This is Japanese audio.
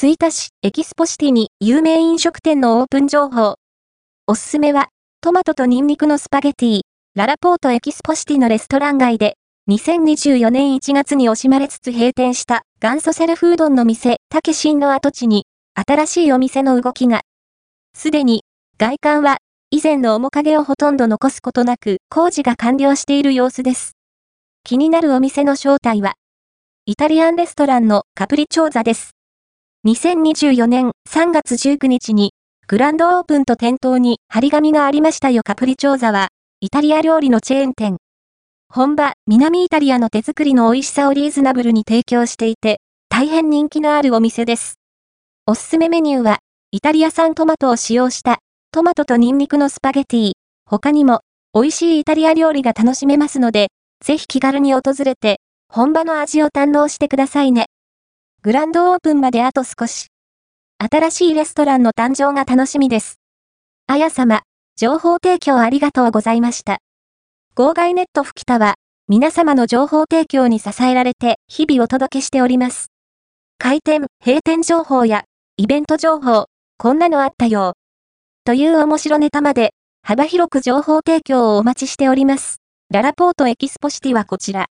吹田市エキスポシティに有名飲食店のオープン情報。おすすめは、トマトとニンニクのスパゲティ、ララポートエキスポシティのレストラン街で、2024年1月に惜しまれつつ閉店した元祖セルフうどんの店、たけしんの跡地に、新しいお店の動きが。すでに、外観は、以前の面影をほとんど残すことなく工事が完了している様子です。気になるお店の正体は、イタリアンレストランのカプリチョーザです。2024年3月19日に、グランドオープンと店頭に張り紙がありましたよカプリチョーザは、イタリア料理のチェーン店。本場、南イタリアの手作りの美味しさをリーズナブルに提供していて、大変人気のあるお店です。おすすめメニューは、イタリア産トマトを使用したトマトとニンニクのスパゲティ。他にも、美味しいイタリア料理が楽しめますので、ぜひ気軽に訪れて、本場の味を堪能してくださいね。グランドオープンまであと少し。新しいレストランの誕生が楽しみです。あや様、情報提供ありがとうございました。号外ネット吹田は、皆様の情報提供に支えられて日々お届けしております。開店、閉店情報や、イベント情報、こんなのあったよ。という面白ネタまで、幅広く情報提供をお待ちしております。ララポートエキスポシティはこちら。